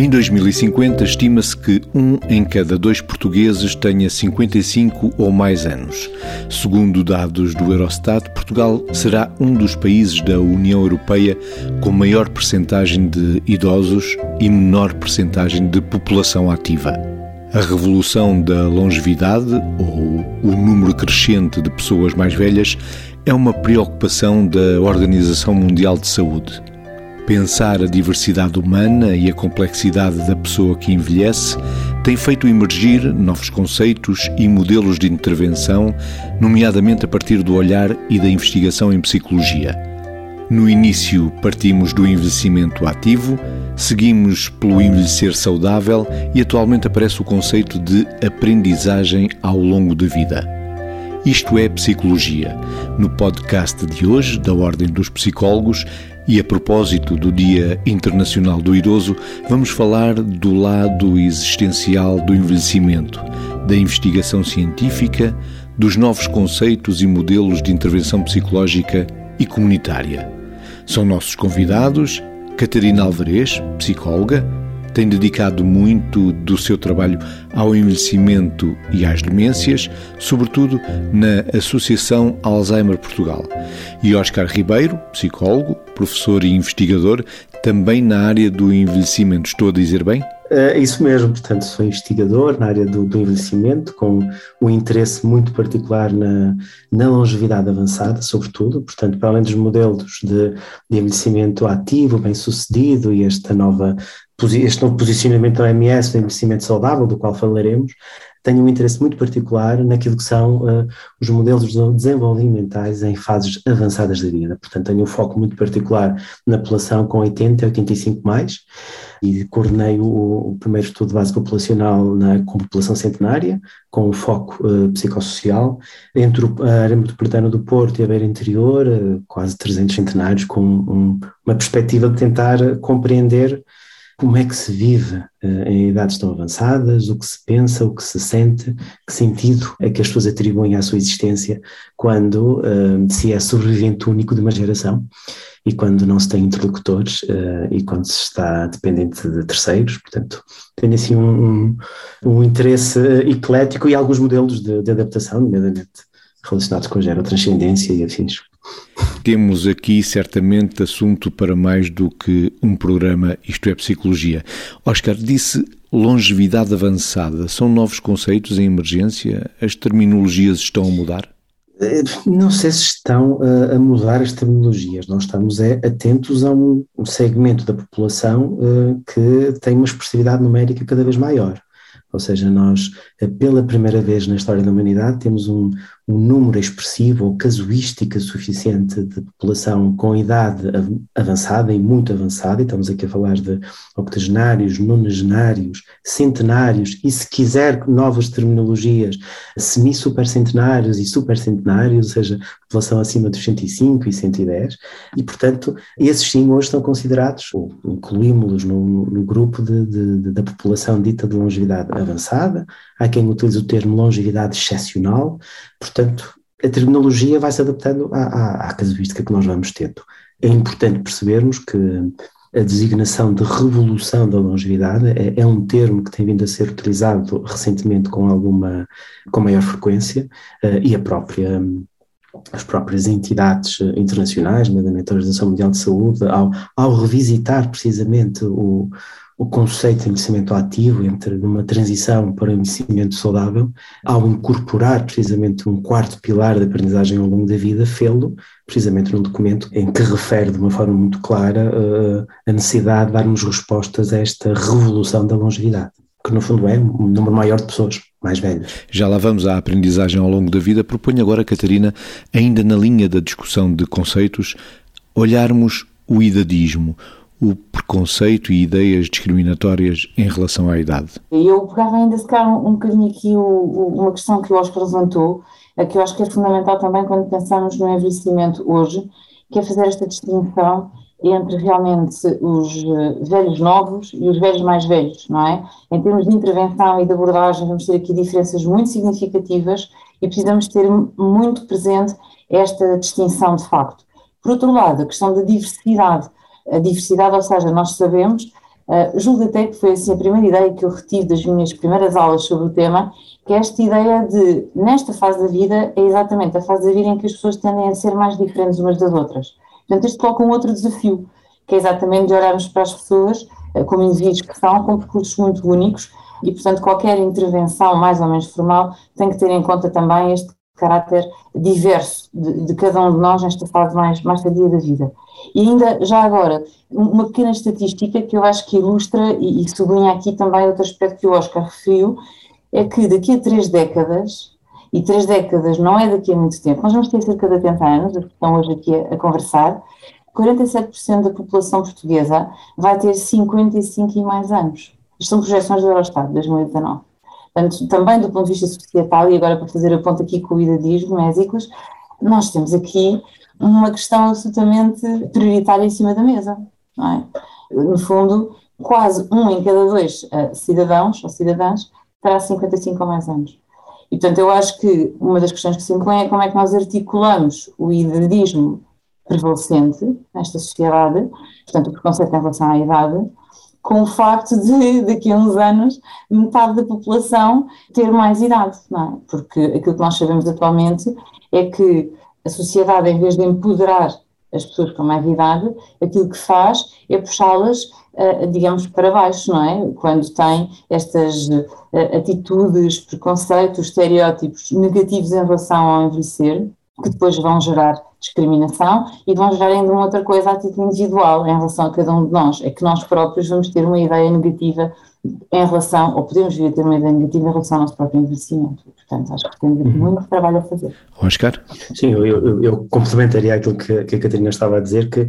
Em 2050, estima-se que um em cada dois portugueses tenha 55 ou mais anos. Segundo dados do Eurostat, Portugal será um dos países da União Europeia com maior percentagem de idosos e menor percentagem de população ativa. A revolução da longevidade, ou o número crescente de pessoas mais velhas, é uma preocupação da Organização Mundial de Saúde. Pensar a diversidade humana e a complexidade da pessoa que envelhece tem feito emergir novos conceitos e modelos de intervenção, nomeadamente a partir do olhar e da investigação em psicologia. No início, partimos do envelhecimento ativo, seguimos pelo envelhecer saudável e atualmente aparece o conceito de aprendizagem ao longo da vida. Isto é Psicologia. No podcast de hoje, da Ordem dos Psicólogos, e a propósito do Dia Internacional do Idoso, vamos falar do lado existencial do envelhecimento, da investigação científica, dos novos conceitos e modelos de intervenção psicológica e comunitária. São nossos convidados Catarina Alvarez, psicóloga, tem dedicado muito do seu trabalho ao envelhecimento e às demências, sobretudo na Associação Alzheimer Portugal. E Oscar Ribeiro, psicólogo, professor e investigador, também na área do envelhecimento. Estou a dizer bem? É isso mesmo, portanto, sou investigador na área do, do envelhecimento, com um interesse muito particular na, na, longevidade avançada, sobretudo, portanto, para além dos modelos de, de envelhecimento ativo, bem-sucedido e esta nova este novo posicionamento da OMS do envelhecimento saudável, do qual falaremos, tenho um interesse muito particular naquilo que são uh, os modelos desenvolvimentais em fases avançadas da vida. Portanto, tenho um foco muito particular na população com 80 e 85 mais e coordenei o, o primeiro estudo base populacional na, com população centenária, com um foco uh, psicossocial, entre a área metropolitana do Porto e a beira interior, uh, quase 300 centenários, com um, uma perspectiva de tentar compreender como é que se vive uh, em idades tão avançadas, o que se pensa, o que se sente, que sentido é que as pessoas atribuem à sua existência quando uh, se é sobrevivente único de uma geração e quando não se tem interlocutores uh, e quando se está dependente de terceiros, portanto, tem assim um, um, um interesse eclético e alguns modelos de, de adaptação, nomeadamente relacionados com a gerotranscendência e afins. Temos aqui certamente assunto para mais do que um programa Isto é Psicologia. Oscar disse longevidade avançada. São novos conceitos em emergência? As terminologias estão a mudar? Eh, não sei se estão a, mudar as terminologias, nós estamos é, atentos a um, segmento da população que tem uma expressividade numérica cada vez maior. Ou seja, nós, eh, pela primeira vez na história da humanidade, temos um, um número expressivo ou casuística suficiente de população com idade avançada e muito avançada, e estamos aqui a falar de octogenários, nonagenários, centenários e, se quiser, novas terminologias, semi-supercentenários e supercentenários, ou seja, população acima dos 105 e 110, e, portanto, esses sim hoje estão considerados, ou incluímos-los no, no, grupo de, de, de, da população dita de longevidade avançada, há quem utilize o termo longevidade excepcional, portanto, a terminologia vai se adaptando à, à, à casuística que nós vamos tendo. É importante percebermos que a designação de revolução da longevidade é, é, um termo que tem vindo a ser utilizado recentemente com alguma, com maior frequência uh, e a própria as próprias entidades internacionais, nomeadamente a Organização Mundial de Saúde, ao, ao revisitar precisamente o, o conceito de envelhecimento ativo, entre uma transição para o envelhecimento saudável, ao incorporar precisamente um quarto pilar da aprendizagem ao longo da vida, fê-lo precisamente num documento em que refere de uma forma muito clara uh, a necessidade de darmos respostas a esta revolução da longevidade, que no fundo é um número maior de pessoas mais velhas. Já lá vamos à aprendizagem ao longo da vida. Proponho agora, Catarina, ainda na linha da discussão de conceitos, olharmos o idadismo o preconceito e ideias discriminatórias em relação à idade. Eu pegava ainda se calhar um, um bocadinho aqui o, o, uma questão que o Oscar levantou, que eu acho que é fundamental também quando pensamos no envelhecimento hoje, que é fazer esta distinção entre realmente os eh, velhos novos e os velhos mais velhos, não é? Em termos de intervenção e de abordagem, vamos ter aqui diferenças muito significativas e precisamos ter muito presente esta distinção de facto. Por outro lado, a questão da diversidade a diversidade, ou seja, nós sabemos Uh, julgo até que foi assim a primeira ideia que eu retive das minhas primeiras aulas sobre o tema, que é esta ideia de, nesta fase da vida, é exatamente a fase da vida em que as pessoas tendem a ser mais diferentes umas das outras. Portanto, isto coloca um outro desafio, que é exatamente de olharmos para as pessoas uh, como indivíduos que são, com percursos muito únicos, e, portanto, qualquer intervenção mais ou menos formal tem que ter em conta também este caráter diverso de, de, cada um de nós nesta fase mais, mais tardia da vida. E ainda, já agora, uma pequena estatística que eu acho que ilustra e, e sublinha aqui também outro aspecto que o Oscar referiu, é que daqui a três décadas, e três décadas não é daqui a muito tempo, nós vamos ter cerca de 80 anos, estão hoje aqui a, a conversar, 47% da população portuguesa vai ter 55 e mais anos. Isto são projeções do Eurostat de 2019. Portanto, também do ponto de vista societal, e agora para fazer a ponto aqui com o idadismo, Mésicos, nós temos aqui uma questão absolutamente prioritária em cima da mesa. É? No fundo, quase um em cada dois uh, cidadãos ou cidadãs terá 55 ou mais anos. E, portanto, eu acho que uma das questões que se impõe é como é que nós articulamos o idadismo prevalecente nesta sociedade, portanto, o preconceito em relação à idade, com o facto de, daqui a uns anos, metade da população ter mais idade, não é? Porque aquilo que nós sabemos atualmente é que a sociedade, em vez de empoderar as pessoas com mais idade, aquilo que faz é puxá-las, uh, digamos, para baixo, não é? Quando tem estas uh, atitudes, preconceitos, estereótipos negativos em relação ao envelhecer, que depois vão gerar discriminação e vão gerar ainda uma outra coisa a título individual em relação a cada um de nós, é que nós próprios vamos ter uma ideia negativa em relação, ou podemos vir a ter uma ideia negativa em relação ao nosso próprio envelhecimento. Portanto, acho que temos uhum. muito trabalho a fazer. Oscar? Sim, eu, eu, eu complementaria aquilo que, que, a Catarina estava a dizer, que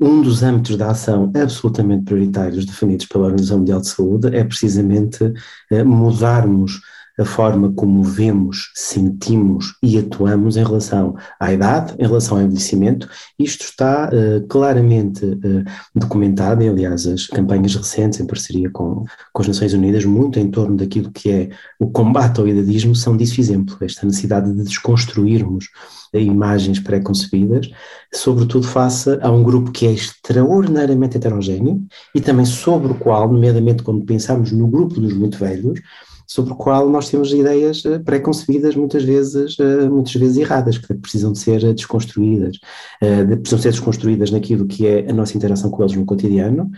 um dos âmbitos da ação absolutamente prioritários definidos pela Organização Mundial de Saúde é precisamente eh, mudarmos a forma como vemos, sentimos e atuamos em relação à idade, em relação ao envelhecimento. Isto está uh, claramente uh, documentado, e aliás, as campanhas recentes, em parceria com, com as Nações Unidas, muito em torno daquilo que é o combate ao idadismo, são disso exemplo, esta necessidade de desconstruirmos imagens pré-concebidas, sobretudo face a um grupo que é extraordinariamente heterogéneo e também sobre o qual, nomeadamente quando pensamos no grupo dos muito velhos, sobre o qual nós temos ideias eh, pré-concebidas muitas vezes, eh, muitas vezes erradas, que precisam de ser desconstruídas, eh, precisam ser desconstruídas naquilo que é a nossa interação com eles no cotidiano,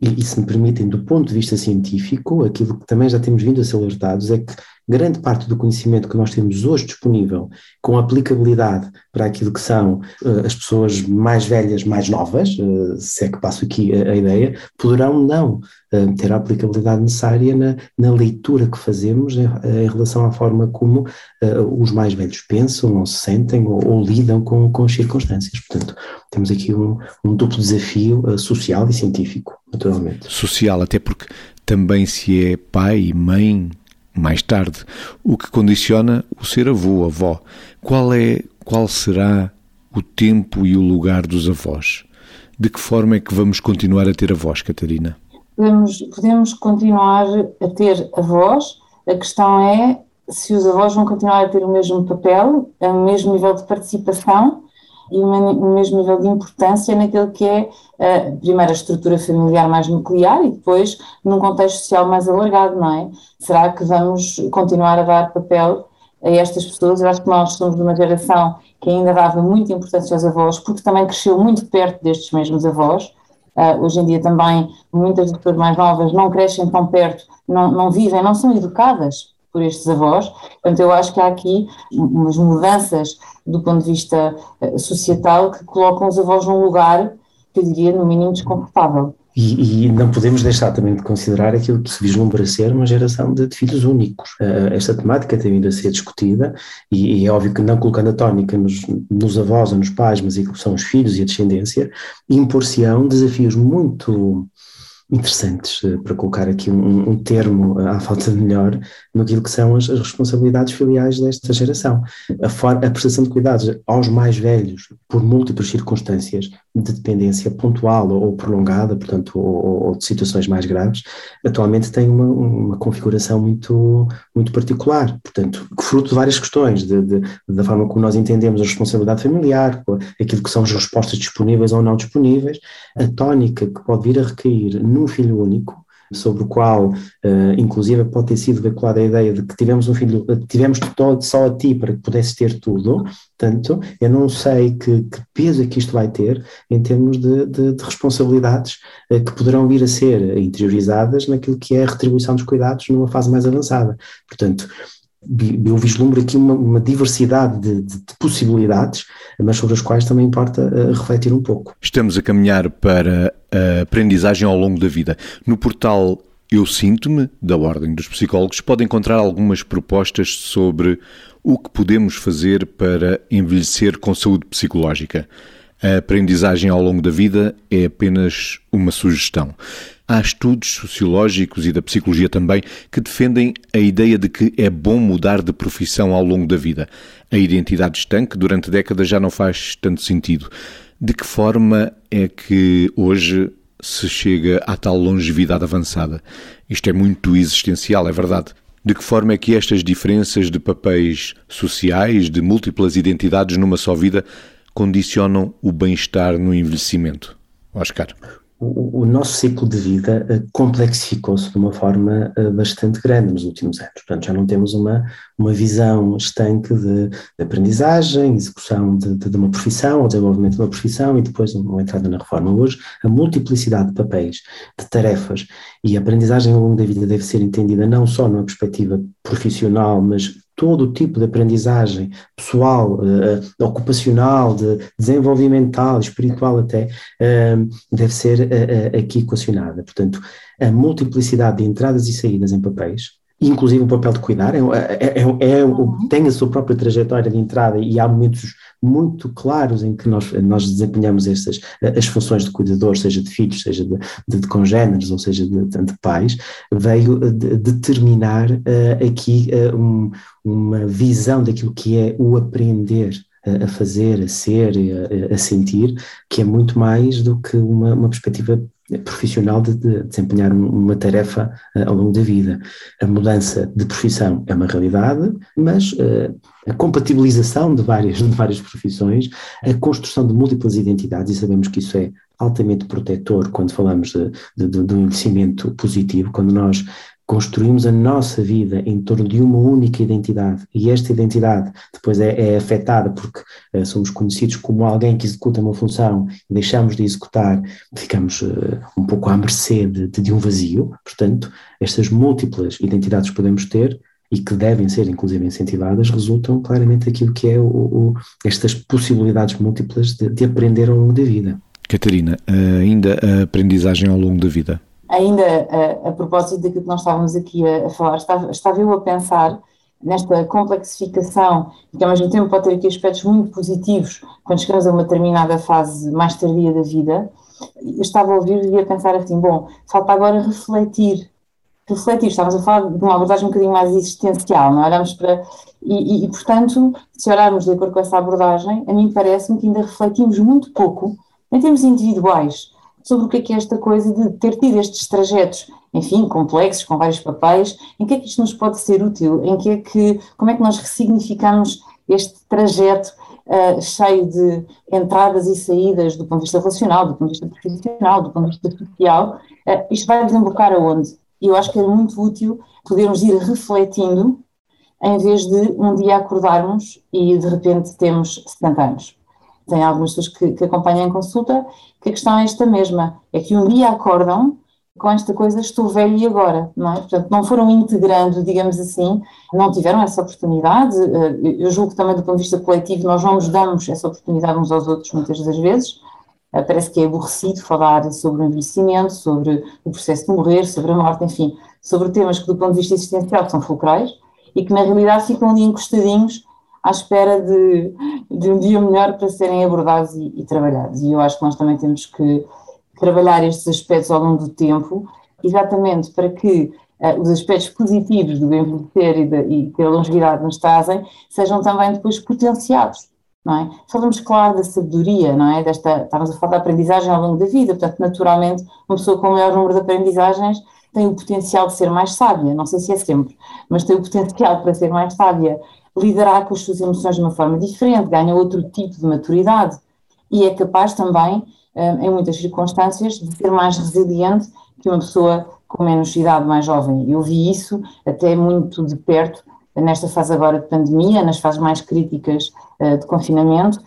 e, e se me permitem, do ponto de vista científico, aquilo que também já temos vindo a ser alertados é que grande parte do conhecimento que nós temos hoje disponível, com aplicabilidade para aquilo que são uh, as pessoas mais velhas, mais novas, uh, se é que passo aqui a, a ideia, poderão não uh, ter a aplicabilidade necessária na, na leitura que fazemos em, em relação à forma como os mais velhos pensam, ou se sentem, ou, ou lidam com, com as circunstâncias. Portanto, temos aqui um, um duplo desafio social e científico, naturalmente. Social, até porque também se é pai e mãe mais tarde, o que condiciona o ser avô, avó. Qual é, qual será o tempo e o lugar dos avós? De que forma é que vamos continuar a ter avós, Catarina? Podemos, podemos continuar a ter avós, a questão é se os avós vão continuar a ter o mesmo papel, o mesmo nível de participação e o mesmo nível de importância naquele que é, uh, primeiro, a estrutura familiar mais nuclear e depois num contexto social mais alargado, não é? Será que vamos continuar a dar papel a estas pessoas? Eu acho que nós somos de uma geração que ainda dava muita importância aos avós, porque também cresceu muito perto destes mesmos avós. Uh, hoje em dia também muitas pessoas mais novas não crescem tão perto, não, não vivem, não são educadas por estes avós. Portanto, eu acho que há aqui umas mudanças do ponto de vista eh, societal que colocam os avós num lugar que eu diria no mínimo desconfortável. E, e, não podemos deixar também de considerar aquilo que se vislumbra ser uma geração de, de filhos únicos. Uh, esta temática tem vindo a ser discutida e, e, é óbvio que não colocando a tónica nos, nos avós ou nos pais, mas que são os filhos e a descendência, impor-se-ão desafios muito interessantes, eh, para colocar aqui um, um, termo eh, à falta de melhor, no que são as, as responsabilidades filiais desta geração. A, for, a prestação de cuidados aos mais velhos, por múltiplas circunstâncias, de dependência pontual ou prolongada, portanto, ou, ou de situações mais graves, atualmente tem uma, uma, configuração muito, muito particular, portanto, fruto de várias questões, de, de, da forma como nós entendemos a responsabilidade familiar, aquilo que são as respostas disponíveis ou não disponíveis, a tónica que pode vir a recair num filho único, sobre o qual, uh, inclusive, pode ter sido veiculada a ideia de que tivemos um filho, tivemos todo só a ti para que pudesse ter tudo. Portanto, eu não sei que, que peso é que isto vai ter em termos de, de, de responsabilidades uh, que poderão vir a ser interiorizadas naquilo que é a retribuição dos cuidados numa fase mais avançada. Portanto, eu vislumbro aqui uma, uma diversidade de, de, de, possibilidades, mas sobre as quais também importa uh, refletir um pouco. Estamos a caminhar para a aprendizagem ao longo da vida. No portal Eu Sinto-me, da Ordem dos Psicólogos, pode encontrar algumas propostas sobre o que podemos fazer para envelhecer com saúde psicológica. A aprendizagem ao longo da vida é apenas uma sugestão. Há estudos sociológicos e da psicologia também que defendem a ideia de que é bom mudar de profissão ao longo da vida. A identidade estanque durante décadas já não faz tanto sentido. De que forma é que hoje se chega à tal longevidade avançada? Isto é muito existencial, é verdade. De que forma é que estas diferenças de papéis sociais, de múltiplas identidades numa só vida, condicionam o bem-estar no envelhecimento? Oscar o, nosso ciclo de vida uh, complexificou-se de uma forma uh, bastante grande nos últimos anos. Portanto, já não temos uma, uma visão estanque de, de aprendizagem, execução de, de, de, uma profissão, ou desenvolvimento de uma profissão e depois uma entrada na reforma. Hoje, a multiplicidade de papéis, de tarefas e a aprendizagem ao longo da vida deve ser entendida não só numa perspectiva profissional, mas todo o tipo de aprendizagem pessoal, uh, ocupacional, de desenvolvimental, espiritual até, uh, deve ser uh, aqui equacionada. Portanto, a multiplicidade de entradas e saídas em papéis, inclusive o papel de cuidar, é, é, é, é, uhum. tem a sua própria trajetória de entrada e há momentos muito claros em que nós, nós desempenhamos estas, as funções de cuidador, seja de filhos, seja de, de, de congêneres, ou seja de, de pais, veio de, determinar uh, aqui uh, um, uma visão daquilo que é o aprender a fazer, a ser, a, a, sentir, que é muito mais do que uma, uma perspectiva profissional de, de desempenhar uma tarefa uh, ao longo da vida. A mudança de profissão é uma realidade, mas uh, a compatibilização de várias, de várias profissões, a construção de múltiplas identidades, e sabemos que isso é altamente protetor quando falamos de, de, de, um envelhecimento positivo, quando nós construímos a nossa vida em torno de uma única identidade e esta identidade depois é, é afetada porque uh, somos conhecidos como alguém que executa uma função e deixamos de executar, ficamos uh, um pouco à mercê de, de, um vazio. Portanto, estas múltiplas identidades que podemos ter e que devem ser inclusive incentivadas, resultam claramente daquilo que é o, o, estas possibilidades múltiplas de, de aprender ao longo da vida. Catarina, ainda a aprendizagem ao longo da vida ainda a, a, propósito daquilo que nós estávamos aqui a, a falar, estava, estava, eu a pensar nesta complexificação, que ao mesmo tempo pode ter aqui aspectos muito positivos quando chegamos a uma determinada fase mais tardia da vida. Eu estava a ouvir e a pensar assim: bom, falta agora refletir. Refletir, estávamos a falar de uma abordagem um bocadinho mais existencial, não é? olhamos para. E, e, e, portanto, se olharmos de acordo com essa abordagem, a mim parece-me que ainda refletimos muito pouco, em termos individuais, sobre o que é que é esta coisa de ter tido estes trajetos, enfim, complexos, com vários papéis, em que é que isto nos pode ser útil, em que é que, como é que nós ressignificamos este trajeto uh, cheio de entradas e saídas do ponto de vista relacional, do ponto de vista profissional, do ponto de vista social, uh, isto vai desembocar aonde? E eu acho que era muito útil podermos ir refletindo em vez de um dia acordarmos e de repente temos 70 anos tem algumas pessoas que, que acompanham em consulta, que a questão é esta mesma, é que um dia acordam com esta coisa, estou velho e agora, não é? Portanto, não foram integrando, digamos assim, não tiveram essa oportunidade, eh, eu julgo que também do ponto de vista coletivo nós não nos damos essa oportunidade uns aos outros muitas das vezes, eh, parece que é aborrecido falar sobre o envelhecimento, sobre o processo de morrer, sobre a morte, enfim, sobre temas que do ponto de vista existencial são fulcrais e que na realidade ficam ali encostadinhos à espera de, de um dia melhor para serem abordados e, e, trabalhados. E eu acho que nós também temos que trabalhar estes aspectos ao longo do tempo, exatamente para que uh, os aspectos positivos do envelhecer e, e que a longevidade nos trazem sejam também depois potenciados. é? Falamos, claro, da sabedoria, não é? Desta, estamos a falar da aprendizagem ao longo da vida, portanto, naturalmente, uma pessoa com o maior número de aprendizagens tem o potencial de ser mais sábia, não sei se é sempre, mas tem o potencial para ser mais sábia, liderar com as suas emoções de uma forma diferente, ganha outro tipo de maturidade e é capaz também, eh, em muitas circunstâncias, de ser mais resiliente que uma pessoa com menos idade, mais jovem. Eu vi isso até muito de perto nesta fase agora de pandemia, nas fases mais críticas uh, de confinamento,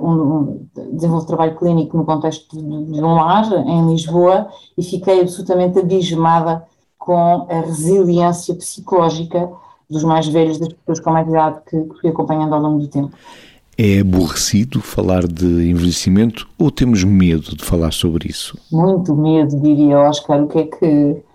um, desenvolvo trabalho clínico no contexto de, um lar em Lisboa e fiquei absolutamente abismada com a resiliência psicológica dos mais velhos, das pessoas com mais idade que, que fui acompanhando ao longo do tempo. É aborrecido falar de envelhecimento ou temos medo de falar sobre isso? Muito medo, diria Oscar. O que é que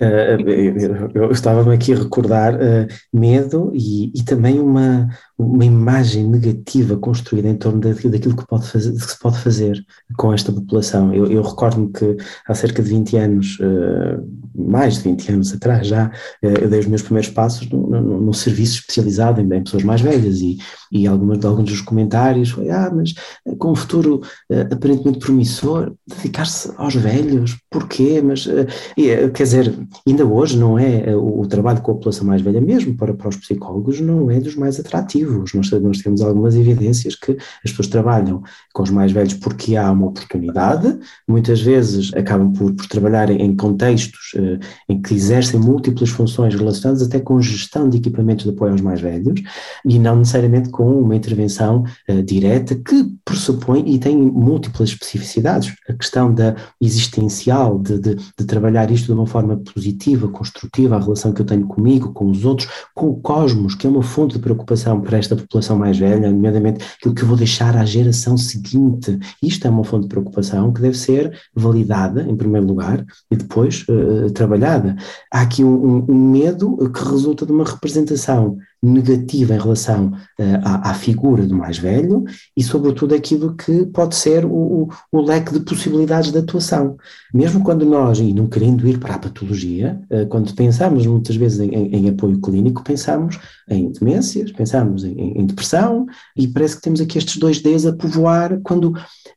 Uh, eu, eu estava-me aqui a recordar uh, medo e, e, também uma, uma imagem negativa construída em torno daquilo, que, pode fazer, que se pode fazer com esta população. Eu, eu recordo-me que há cerca de 20 anos, uh, mais de 20 anos atrás já, eu dei os meus primeiros passos no, no, no serviço especializado em, pessoas mais velhas e, e algumas, alguns dos comentários foi, ah, mas com um futuro aparentemente promissor, dedicar-se aos velhos, porquê? Mas, quer dizer, ainda hoje não é eh, o, o, trabalho com a população mais velha, mesmo para, para os psicólogos, não é dos mais atrativos. Nós, nós temos algumas evidências que as pessoas trabalham com os mais velhos porque há uma oportunidade, muitas vezes acabam por, por trabalhar em contextos eh, em que exercem múltiplas funções relacionadas até com gestão de equipamentos de apoio aos mais velhos e não necessariamente com uma intervenção eh, direta que pressupõe e tem múltiplas especificidades. A questão da existencial, de, de, de trabalhar isto de uma forma positiva, construtiva, a relação que eu tenho comigo, com os outros, com o cosmos, que é uma fonte de preocupação para esta população mais velha, nomeadamente aquilo que eu vou deixar à geração seguinte. Isto é uma fonte de preocupação que deve ser validada, em primeiro lugar, e depois uh, trabalhada. Há aqui um, um medo que resulta de uma representação negativa em relação uh, à, à, figura do mais velho e, sobretudo, aquilo que pode ser o, o, leque de possibilidades de atuação. Mesmo quando nós, e não querendo ir para a patologia, uh, quando pensamos muitas vezes em, em, em, apoio clínico, pensamos em demências, pensamos em, em, depressão e parece que temos aqui estes dois Ds a povoar quando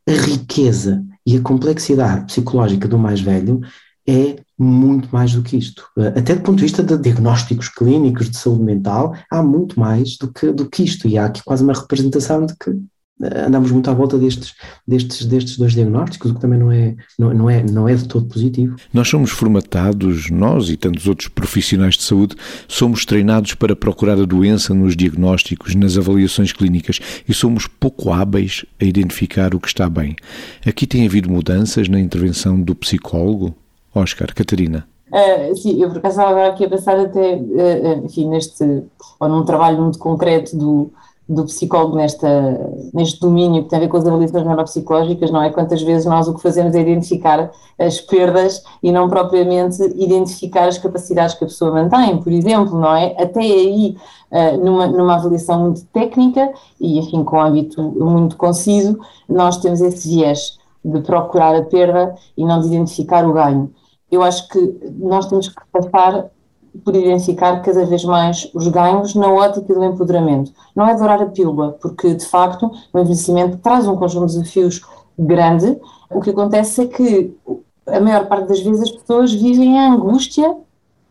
a riqueza e a complexidade psicológica do mais velho é muito mais do que isto. Até do ponto de vista de diagnósticos clínicos de saúde mental, há muito mais do que, do que isto. E há aqui quase uma representação de que eh, andamos muito à volta destes, destes, destes dois diagnósticos, o que também não é, não, não, é, não é de todo positivo. Nós somos formatados, nós e tantos outros profissionais de saúde, somos treinados para procurar a doença nos diagnósticos, nas avaliações clínicas e somos pouco hábeis a identificar o que está bem. Aqui tem havido mudanças na intervenção do psicólogo? Oscar, Catarina. Uh, sim, eu por acaso estava aqui a pensar até, uh, enfim, neste, ou num trabalho muito concreto do, do psicólogo nesta, neste domínio que tem a ver com as avaliações neuropsicológicas, não é? Quantas vezes nós o que fazemos é identificar as perdas e não propriamente identificar as capacidades que a pessoa mantém, por exemplo, não é? Até aí, numa, numa avaliação muito técnica e, enfim, com um âmbito muito conciso, nós temos esse viés de procurar a perda e não de identificar o ganho eu acho que nós temos que passar por identificar cada vez mais os ganhos na ótica do empoderamento. Não é adorar a pílula, porque de facto o envelhecimento traz um conjunto de desafios grande. O que acontece é que a maior parte das vezes as pessoas vivem a angústia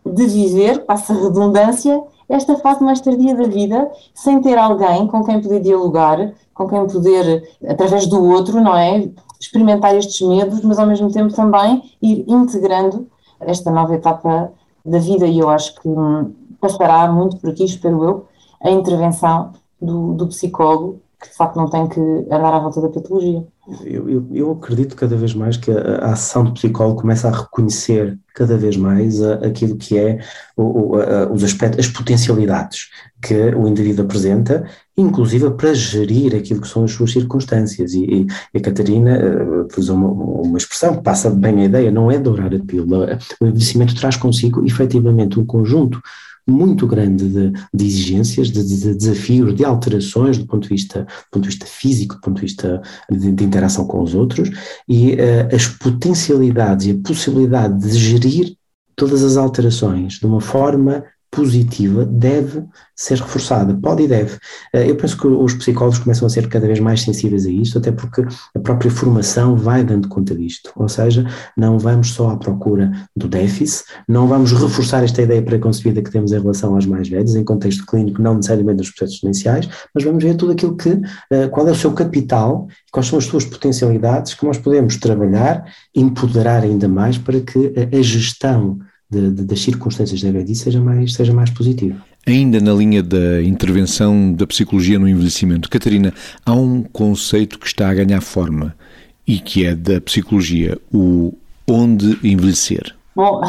de viver, passa redundância, esta fase mais tardia da vida, sem ter alguém com quem poder dialogar, com quem poder, através do outro, não é? experimentar estes medos, mas ao mesmo tempo também ir integrando esta nova etapa da vida e eu acho que hum, passará muito por aqui, espero eu, a intervenção do, do psicólogo que de facto não tem que andar à volta da patologia. Eu, eu, eu, acredito cada vez mais que a, a, ação do psicólogo começa a reconhecer cada vez mais a, aquilo que é o, o, a, os aspectos, as potencialidades que o indivíduo apresenta, inclusive para gerir aquilo que são as suas circunstâncias. E, e a Catarina uh, usou uma, uma, expressão que passa bem a ideia, não é dourar a pílula. O envelhecimento traz consigo efetivamente um conjunto muito grande de, de exigências, de, de, desafios, de alterações do ponto de vista, do ponto de vista físico, do ponto de vista de, de interação com os outros, e uh, as potencialidades e a possibilidade de gerir todas as alterações de uma forma positiva deve ser reforçada, pode e deve. Eh, eu penso que os psicólogos começam a ser cada vez mais sensíveis a isto, até porque a própria formação vai dando conta disto, ou seja, não vamos só à procura do déficit, não vamos reforçar esta ideia preconcebida que temos em relação aos mais velhos, em contexto clínico, não necessariamente nos processos exponenciais, mas vamos ver tudo aquilo que, eh, qual é o seu capital, quais são as suas potencialidades que nós podemos trabalhar, empoderar ainda mais para que a gestão de, de, das circunstâncias da velhice seja mais, seja mais positivo. Ainda na linha da intervenção da psicologia no envelhecimento, Catarina, há um conceito que está a ganhar forma e que é da psicologia, o onde envelhecer. Bom,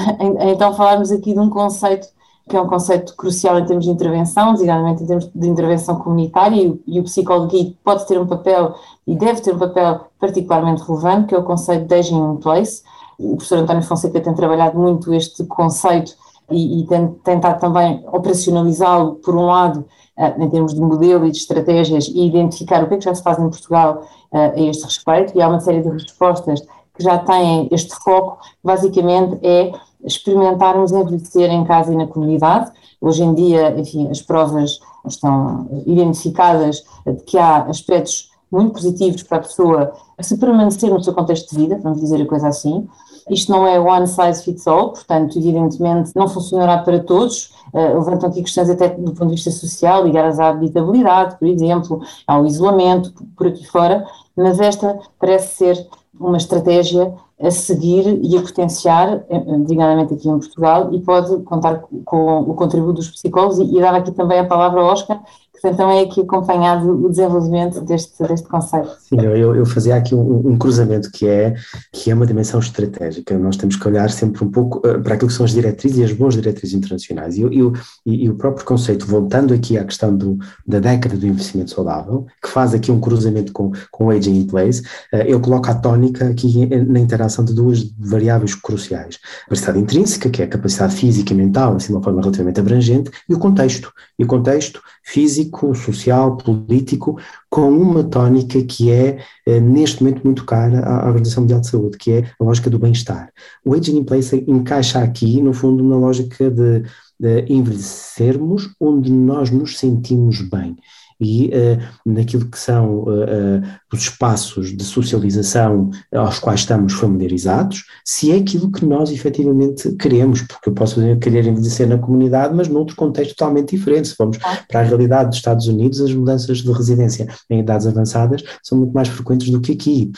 então falarmos aqui de um conceito que é um conceito crucial em termos de intervenção, designadamente em termos de intervenção comunitária, e o, e o psicólogo pode ter um papel e deve ter um papel particularmente relevante, que é o conceito de aging in place, o professor António Fonseca tem trabalhado muito este conceito e, e tem tentado também operacionalizá-lo, por um lado, uh, em termos de modelo e de estratégias, e identificar o que é que já se faz em Portugal uh, a este respeito, e há uma série de respostas que já têm este foco, basicamente é experimentarmos envelhecer em casa e na comunidade. Hoje em dia, enfim, as provas estão identificadas de que há aspectos muito positivos para a pessoa se permanecer no seu contexto de vida, vamos dizer a coisa assim, isto não é one size fits all, portanto, evidentemente, não funcionará para todos. Uh, levantam aqui questões até do ponto de vista social, ligadas à habitabilidade, por exemplo, ao isolamento, por aqui fora, mas esta parece ser uma estratégia a seguir e a potenciar, eh, designadamente aqui em Portugal, e pode contar com o contributo dos psicólogos, e, e dar aqui também a palavra ao Oscar, então é aqui acompanhado o desenvolvimento deste, deste conceito. Sim, eu, eu fazia aqui um, um, cruzamento que é, que é uma dimensão estratégica. Nós temos que olhar sempre um pouco uh, para aquilo que são as diretrizes e as boas diretrizes internacionais. E, e, e, e, o próprio conceito, voltando aqui à questão do, da década do investimento saudável, que faz aqui um cruzamento com, com o Aging in Place, eu coloco a tónica aqui na interação de duas variáveis cruciais. A capacidade intrínseca, que é a capacidade física e mental, assim de uma forma relativamente abrangente, e o contexto. E o contexto físico, social, político, com uma tónica que é, eh, neste momento, muito cara à Organização Mundial de Saúde, que é a lógica do bem-estar. O Aging in Place encaixa aqui, no fundo, na lógica de, de envelhecermos onde nós nos sentimos bem e uh, naquilo que são uh, uh, os espaços de socialização aos quais estamos familiarizados, se é aquilo que nós efetivamente queremos, porque eu posso querer envelhecer na comunidade, mas noutro contexto totalmente diferente. Se formos para a realidade dos Estados Unidos, as mudanças de residência em idades avançadas são muito mais frequentes do que aqui.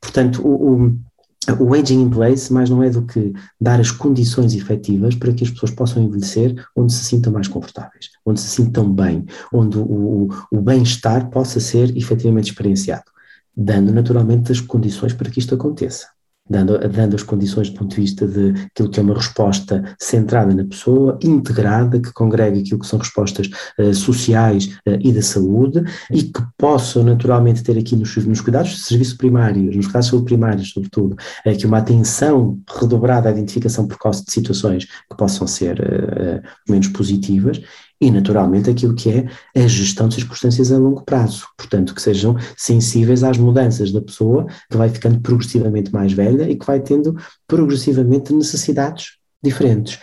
portanto, o, o o aging in place mais não é do que dar as condições efetivas para que as pessoas possam envelhecer onde se sintam mais confortáveis, onde se sintam bem, onde o, o bem-estar possa ser efetivamente experienciado, dando naturalmente as condições para que isto aconteça dando, dando as condições do ponto de vista de aquilo que é uma resposta centrada na pessoa, integrada, que congrega aquilo que são respostas uh, sociais uh, e da saúde e que possam naturalmente ter aqui nos, nos cuidados de serviço primário, nos cuidados de saúde primários, sobretudo, uh, que uma atenção redobrada à identificação precoce de situações que possam ser menos positivas e, naturalmente, aquilo que é a gestão de circunstâncias a longo prazo, portanto, que sejam sensíveis às mudanças da pessoa, que vai ficando progressivamente mais velha e que vai tendo progressivamente necessidades diferentes.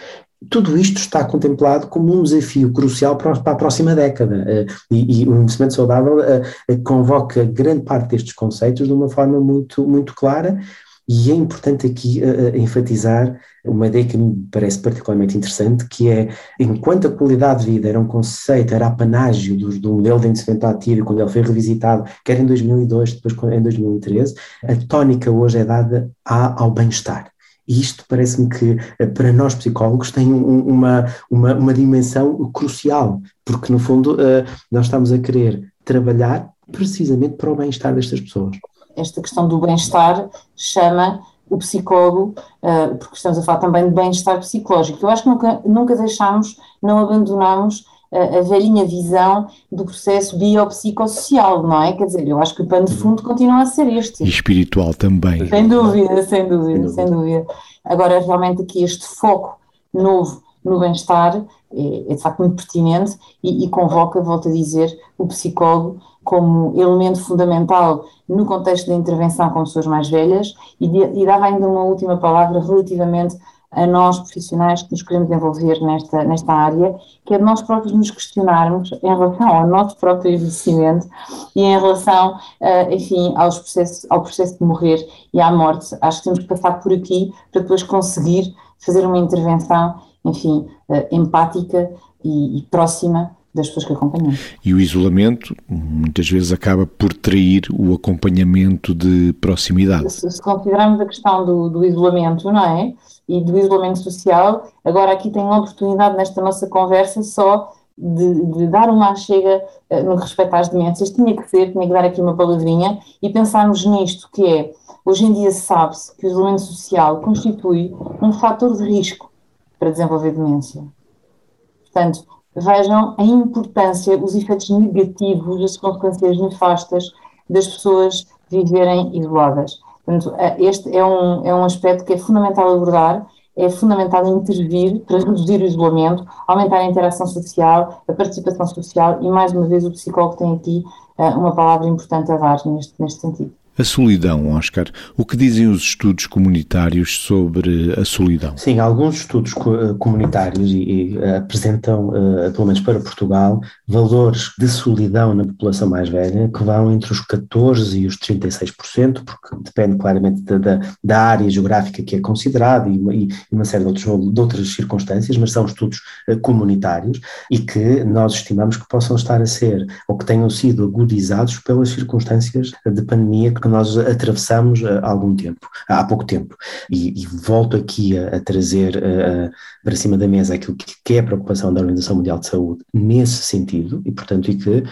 Tudo isto está contemplado como um desafio crucial para a próxima década eh, e, e o investimento saudável eh, eh, convoca grande parte destes conceitos de uma forma muito, muito clara e é importante aqui uh, enfatizar uma ideia que me parece particularmente interessante, que é, enquanto a qualidade de vida era um conceito, era apanágio do, do modelo de envelhecimento ativo, quando ele foi revisitado, quer em 2002, depois em 2013, a tónica hoje é dada ao bem-estar. E isto parece-me que, para nós psicólogos, tem um, uma, uma, uma, dimensão crucial, porque, no fundo, nós estamos a querer trabalhar precisamente para o bem-estar destas pessoas esta questão do bem-estar chama o psicólogo, uh, porque estamos a falar também de bem-estar psicológico. Eu acho que nunca, nunca deixámos, não abandonamos a, a velhinha visão do processo biopsicossocial, não é? Quer dizer, eu acho que o pano de fundo continua a ser este. E espiritual também. Sem dúvida, sem dúvida, sem dúvida. Agora, realmente aqui este foco novo no bem-estar é, é, de facto muito pertinente e, e convoca, volto a dizer, o psicólogo como elemento fundamental no contexto da intervenção com pessoas mais velhas e, e dava ainda uma última palavra relativamente a nós profissionais que nos queremos envolver nesta, nesta área, que é de nós próprios nos questionarmos em relação ao nosso próprio envelhecimento e em relação, uh, enfim, aos processos, ao processo de morrer e à morte. Acho que temos que passar por aqui para depois conseguir fazer uma intervenção, enfim, uh, empática e, e próxima das pessoas que acompanham. E o isolamento muitas vezes acaba por trair o acompanhamento de proximidade. Se, se considerarmos a questão do, do, isolamento, não é? E do isolamento social, agora aqui tenho uma oportunidade nesta nossa conversa só de, de dar uma chega uh, no que respeita às demências. Tinha que ser, tinha que dar aqui uma palavrinha e pensarmos nisto, que é, hoje em dia sabe-se que o isolamento social constitui um fator de risco para desenvolver demência. Portanto, vejam a importância, os efeitos negativos, as consequências nefastas das pessoas viverem isoladas. Portanto, este é um, é um aspecto que é fundamental abordar, é fundamental intervir para reduzir o isolamento, aumentar a interação social, a participação social e, mais uma vez, o psicólogo tem aqui uh, uma palavra importante a dar neste, neste sentido. A solidão, Oscar. O que dizem os estudos comunitários sobre a solidão? Sim, alguns estudos eh, comunitários e, e eh, apresentam, uh, pelo menos para Portugal, valores de solidão na população mais velha que vão entre os 14% e os 36%, porque depende claramente da, da, da área geográfica que é considerada e, e uma série de, outros, de, outras circunstâncias, mas são estudos uh, comunitários e que nós estimamos que possam estar a ser ou que tenham sido agudizados pelas circunstâncias de pandemia que nós atravessamos há algum tempo, há pouco tempo. E, e volto aqui a, a trazer uh, para cima da mesa aquilo que, que, é a preocupação da Organização Mundial de Saúde nesse sentido, e portanto, e que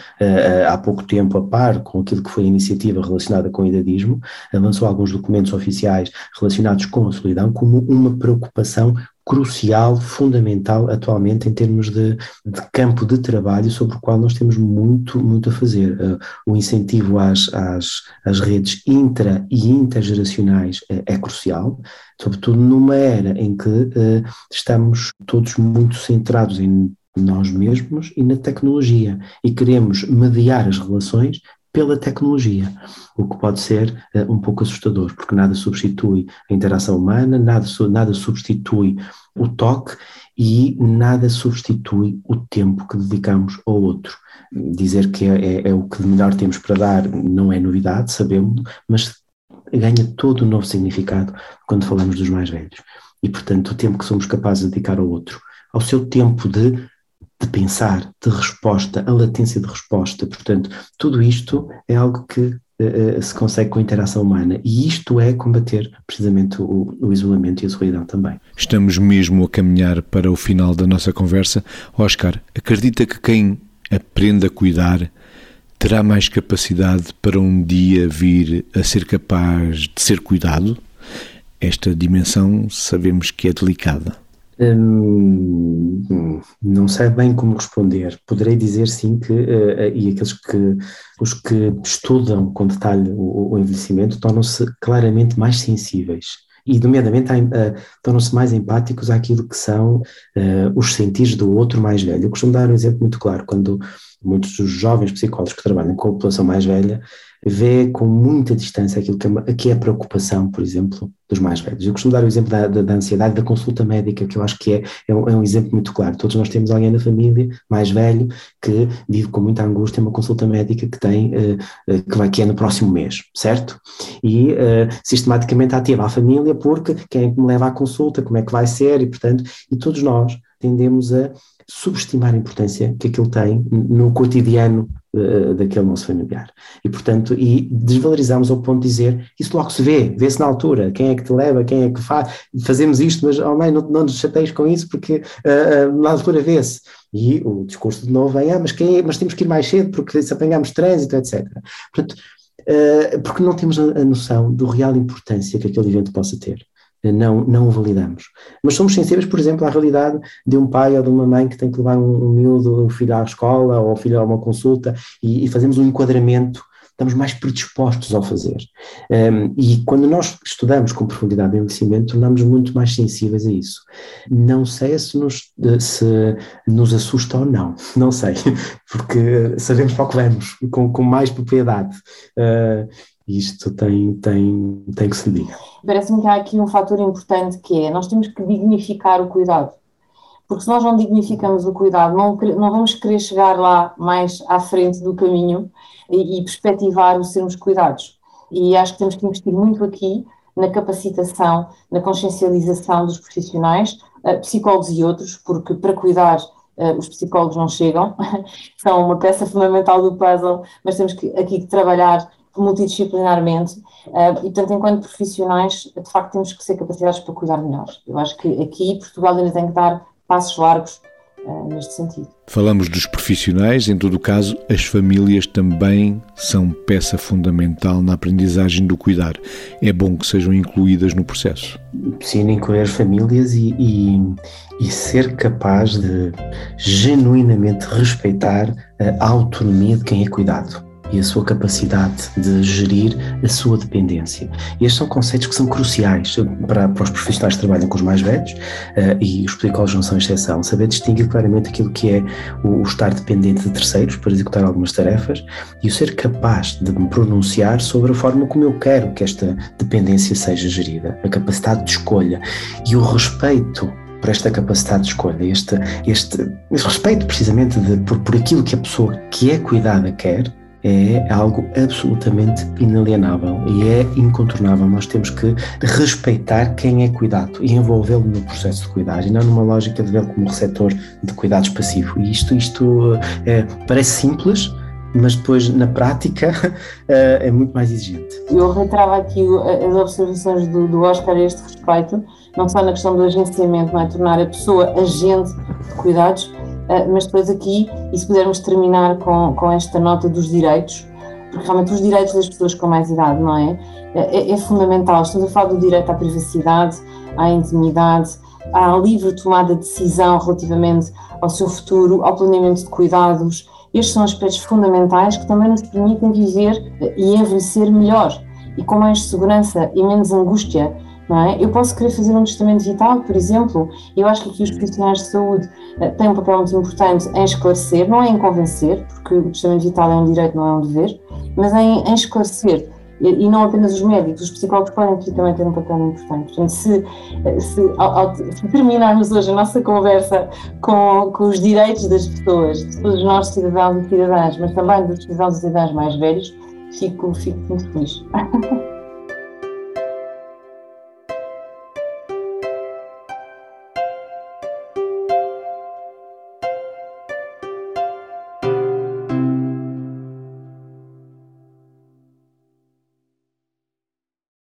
há pouco tempo, a par com aquilo que foi a iniciativa relacionada com o idadismo, avançou alguns documentos oficiais relacionados com a solidão como uma preocupação crucial, fundamental atualmente em termos de, de, campo de trabalho sobre o qual nós temos muito, muito a fazer. Uh, o incentivo às, às, às redes intra e intergeracionais é, é crucial, sobretudo numa era em que uh, estamos todos muito centrados em nós mesmos e na tecnologia e queremos mediar as relações pela tecnologia, o que pode ser uh, um pouco assustador, porque nada substitui a interação humana, nada, nada substitui o toque e nada substitui o tempo que dedicamos ao outro. Dizer que é, é, é o que melhor temos para dar não é novidade, sabemos, mas ganha todo um novo significado quando falamos dos mais velhos. E, portanto, o tempo que somos capazes de dedicar ao outro, ao seu tempo de de pensar, de resposta, a latência de resposta. Portanto, tudo isto é algo que uh, se consegue com a interação humana e isto é combater precisamente o, o, isolamento e a solidão também. Estamos mesmo a caminhar para o final da nossa conversa. Oscar, acredita que quem aprende a cuidar terá mais capacidade para um dia vir a ser capaz de ser cuidado? Esta dimensão sabemos que é delicada. Hum, não sei bem como responder. Poderei dizer sim que, uh, e aqueles que, os que estudam com detalhe o, envelhecimento tornam-se claramente mais sensíveis e, nomeadamente, uh, tornam-se mais empáticos àquilo que são os sentidos do outro mais velho. Eu costumo dar um exemplo muito claro, quando muitos dos jovens psicólogos que trabalham com a população mais velha vê com muita distância aquilo que é, que é a preocupação, por exemplo, dos mais velhos. Eu costumo dar o exemplo da, da, da ansiedade da consulta médica, que eu acho que é, é um, é, um, exemplo muito claro. Todos nós temos alguém na família mais velho que vive com muita angústia uma consulta médica que tem, uh, que, vai, que é no próximo mês, certo? E uh, sistematicamente ativa a família porque quem é me leva à consulta, como é que vai ser, e portanto, e todos nós tendemos a subestimar a importância que aquilo tem no cotidiano uh, daquele nosso familiar. E, portanto, e desvalorizamos ao ponto de dizer, isso logo se vê, vê-se na altura, quem é que te leva, quem é que faz, fazemos isto, mas, oh não, não nos chateias com isso porque uh, uh, na altura vê-se. E o discurso de novo vem, ah, mas, quem é, mas temos que ir mais cedo porque se apanhamos trânsito, etc. Portanto, porque não temos a, a noção do real importância que aquele evento possa ter não, não o validamos. Mas somos sensíveis, por exemplo, à realidade de um pai ou de uma mãe que tem que levar um, um miúdo, um filho à escola ou um filho a uma consulta e, e fazemos um enquadramento estamos mais predispostos ao fazer. Um, e quando nós estudamos com profundidade o envelhecimento, tornamos muito mais sensíveis a isso. Não sei se nos, se nos assusta ou não, não sei, porque sabemos para o que vamos, com, com mais propriedade. Uh, Isto tem, tem, tem que se diga. Parece-me que há aqui um fator importante que é nós temos que dignificar o cuidado. Porque se nós não dignificamos o cuidado, não, não vamos querer chegar lá mais à frente do caminho e, e perspectivar o sermos cuidados. E acho que temos que investir muito aqui na capacitação, na consciencialização dos profissionais, uh, psicólogos e outros, porque para cuidar uh, os psicólogos não chegam, são uma peça fundamental do puzzle, mas temos que, aqui que trabalhar multidisciplinarmente uh, e, portanto, enquanto profissionais, de facto, temos que ser capacitados para cuidar melhor. Eu acho que aqui Portugal ainda tem que dar passos largos uh, neste sentido. Falamos dos profissionais, em todo o caso, as famílias também são peça fundamental na aprendizagem do cuidar. É bom que sejam incluídas no processo. Sim, incluir as famílias e, e, e ser capaz de genuinamente respeitar a autonomia de quem é cuidado e a sua capacidade de gerir a sua dependência. Estes são conceitos que são cruciais para, para os profissionais que trabalham com os mais velhos uh, e os psicólogos não são exceção. Saber distinguir claramente aquilo que é o, o, estar dependente de terceiros para executar algumas tarefas e o ser capaz de me pronunciar sobre a forma como eu quero que esta dependência seja gerida, a capacidade de escolha e o respeito por esta capacidade de escolha, este, este, este respeito precisamente de, por, por aquilo que a pessoa que é cuidada quer é algo absolutamente inalienável e é incontornável. Nós temos que respeitar quem é cuidado e envolvê-lo no processo de cuidado e não numa lógica de vê-lo como receptor de cuidados passivo. E isto, isto é, parece simples, mas depois na prática é muito mais exigente. Eu reiterava aqui as observações do, do Oscar a este respeito, não só na questão do agenciamento, não é? tornar a pessoa agente de cuidados, mas depois aqui, e se pudermos terminar com, com esta nota dos direitos, porque realmente os direitos das pessoas com mais idade, não é? É, é fundamental. Estamos a falar do direito à privacidade, à intimidade, à livre tomada de decisão relativamente ao seu futuro, ao planeamento de cuidados. Estes são aspectos fundamentais que também nos permitem viver e envelhecer melhor e com mais segurança e menos angústia é? Eu posso querer fazer um testamento vital, por exemplo, eu acho que aqui os profissionais de saúde uh, têm um papel muito importante em esclarecer, não é em convencer, porque o testamento vital é um direito, não é um dever, mas em, em esclarecer. E, e, não apenas os médicos, os psicólogos podem aqui também ter um papel importante. Portanto, se, eh, se, ao, ao, se terminarmos hoje a nossa conversa com, com os direitos das pessoas, de todos os nossos cidadãos e cidadãs, mas também dos cidadãos e cidadãs mais velhos, fico, fico muito feliz.